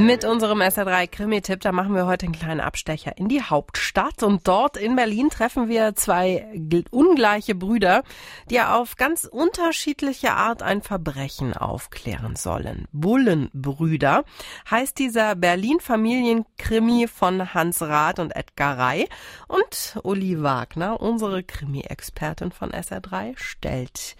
Mit unserem SR3 Krimi-Tipp, da machen wir heute einen kleinen Abstecher in die Hauptstadt. Und dort in Berlin treffen wir zwei ungleiche Brüder, die auf ganz unterschiedliche Art ein Verbrechen aufklären sollen. Bullenbrüder heißt dieser Berlin-Familienkrimi von Hans Rath und Edgar Rey. Und Uli Wagner, unsere Krimi-Expertin von SR3, stellt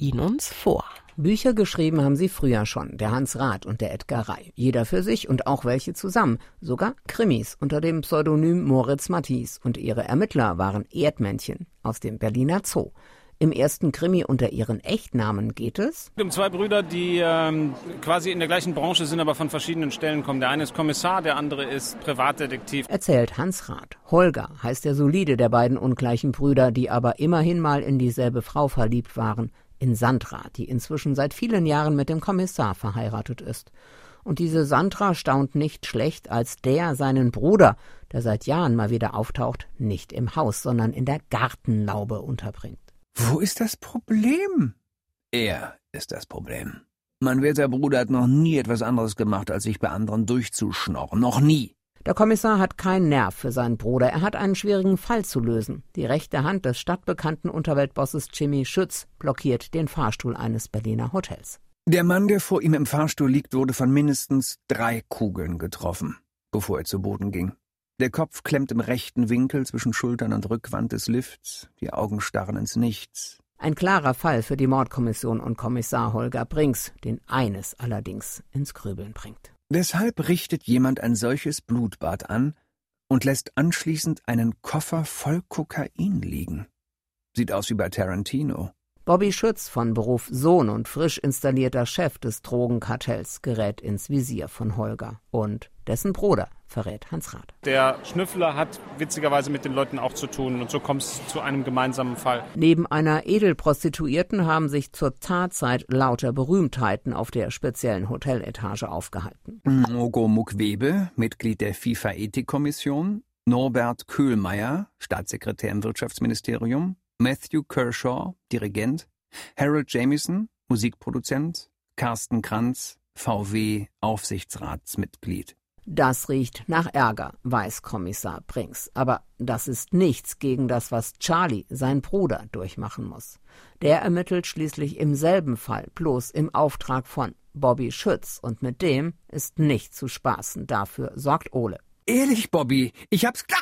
ihn uns vor. Bücher geschrieben haben sie früher schon, der Hans Rath und der Edgar Rey. Jeder für sich und auch welche zusammen. Sogar Krimis unter dem Pseudonym Moritz Matthis. Und ihre Ermittler waren Erdmännchen aus dem Berliner Zoo. Im ersten Krimi unter ihren Echtnamen geht es um zwei Brüder, die ähm, quasi in der gleichen Branche sind, aber von verschiedenen Stellen kommen. Der eine ist Kommissar, der andere ist Privatdetektiv. Erzählt Hans Rath. Holger heißt der solide der beiden ungleichen Brüder, die aber immerhin mal in dieselbe Frau verliebt waren in Sandra, die inzwischen seit vielen Jahren mit dem Kommissar verheiratet ist. Und diese Sandra staunt nicht schlecht, als der seinen Bruder, der seit Jahren mal wieder auftaucht, nicht im Haus, sondern in der Gartenlaube unterbringt. Wo ist das Problem? Er ist das Problem. Mein werter Bruder hat noch nie etwas anderes gemacht, als sich bei anderen durchzuschnorren. Noch nie. Der Kommissar hat keinen Nerv für seinen Bruder. Er hat einen schwierigen Fall zu lösen. Die rechte Hand des stadtbekannten Unterweltbosses Jimmy Schütz blockiert den Fahrstuhl eines Berliner Hotels. Der Mann, der vor ihm im Fahrstuhl liegt, wurde von mindestens drei Kugeln getroffen, bevor er zu Boden ging. Der Kopf klemmt im rechten Winkel zwischen Schultern und Rückwand des Lifts, die Augen starren ins Nichts. Ein klarer Fall für die Mordkommission und Kommissar Holger Brinks, den eines allerdings ins Grübeln bringt. Deshalb richtet jemand ein solches Blutbad an und lässt anschließend einen Koffer voll Kokain liegen. Sieht aus wie bei Tarantino. Bobby Schütz, von Beruf Sohn und frisch installierter Chef des Drogenkartells, gerät ins Visier von Holger. Und dessen Bruder verrät Hans Rath. Der Schnüffler hat witzigerweise mit den Leuten auch zu tun und so kommt es zu einem gemeinsamen Fall. Neben einer Edelprostituierten haben sich zur Tatzeit lauter Berühmtheiten auf der speziellen Hoteletage aufgehalten. Mogo Mukwebe, Mitglied der FIFA-Ethikkommission, Norbert Köhlmeier, Staatssekretär im Wirtschaftsministerium, Matthew Kershaw, Dirigent, Harold Jamieson, Musikproduzent, Carsten Kranz, VW-Aufsichtsratsmitglied. Das riecht nach Ärger, weiß Kommissar Brinks. Aber das ist nichts gegen das, was Charlie, sein Bruder, durchmachen muss. Der ermittelt schließlich im selben Fall, bloß im Auftrag von Bobby Schütz. Und mit dem ist nicht zu spaßen. Dafür sorgt Ole. Ehrlich, Bobby, ich hab's klar.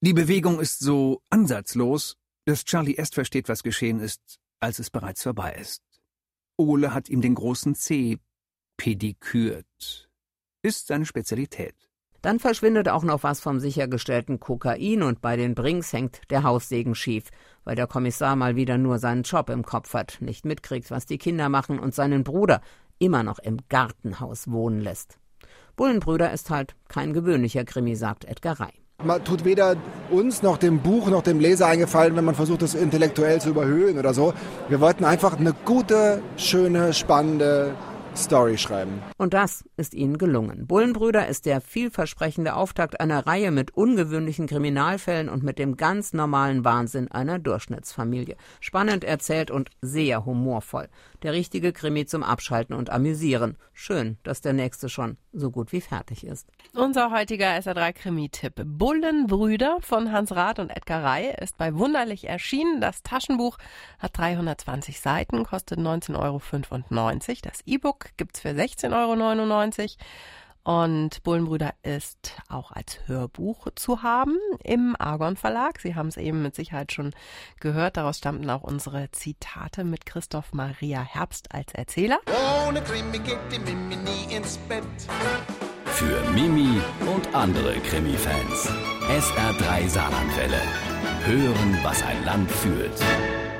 Die Bewegung ist so ansatzlos, dass Charlie erst versteht, was geschehen ist, als es bereits vorbei ist. Ole hat ihm den großen C pedikürt. Ist seine Spezialität. Dann verschwindet auch noch was vom sichergestellten Kokain und bei den Brinks hängt der Haussegen schief, weil der Kommissar mal wieder nur seinen Job im Kopf hat, nicht mitkriegt, was die Kinder machen und seinen Bruder immer noch im Gartenhaus wohnen lässt. Bullenbrüder ist halt kein gewöhnlicher Krimi, sagt Edgar Rey. Man tut weder uns noch dem Buch noch dem Leser eingefallen, wenn man versucht, das intellektuell zu überhöhen oder so. Wir wollten einfach eine gute, schöne, spannende Story schreiben. Und das ist ihnen gelungen. Bullenbrüder ist der vielversprechende Auftakt einer Reihe mit ungewöhnlichen Kriminalfällen und mit dem ganz normalen Wahnsinn einer Durchschnittsfamilie. Spannend erzählt und sehr humorvoll. Der richtige Krimi zum Abschalten und Amüsieren. Schön, dass der nächste schon so gut wie fertig ist. Unser heutiger SR3-Krimi-Tipp. Bullenbrüder von Hans Rath und Edgar Rey ist bei Wunderlich erschienen. Das Taschenbuch hat 320 Seiten, kostet 19,95 Euro. Das E-Book gibt's für 16,99 Euro. Und Bullenbrüder ist auch als Hörbuch zu haben im Argon Verlag. Sie haben es eben mit Sicherheit schon gehört. Daraus stammten auch unsere Zitate mit Christoph Maria Herbst als Erzähler. Ohne Krimi geht die Mimi nie ins Bett. Für Mimi und andere Krimi-Fans. SR3 Saarlandwelle. Hören, was ein Land fühlt.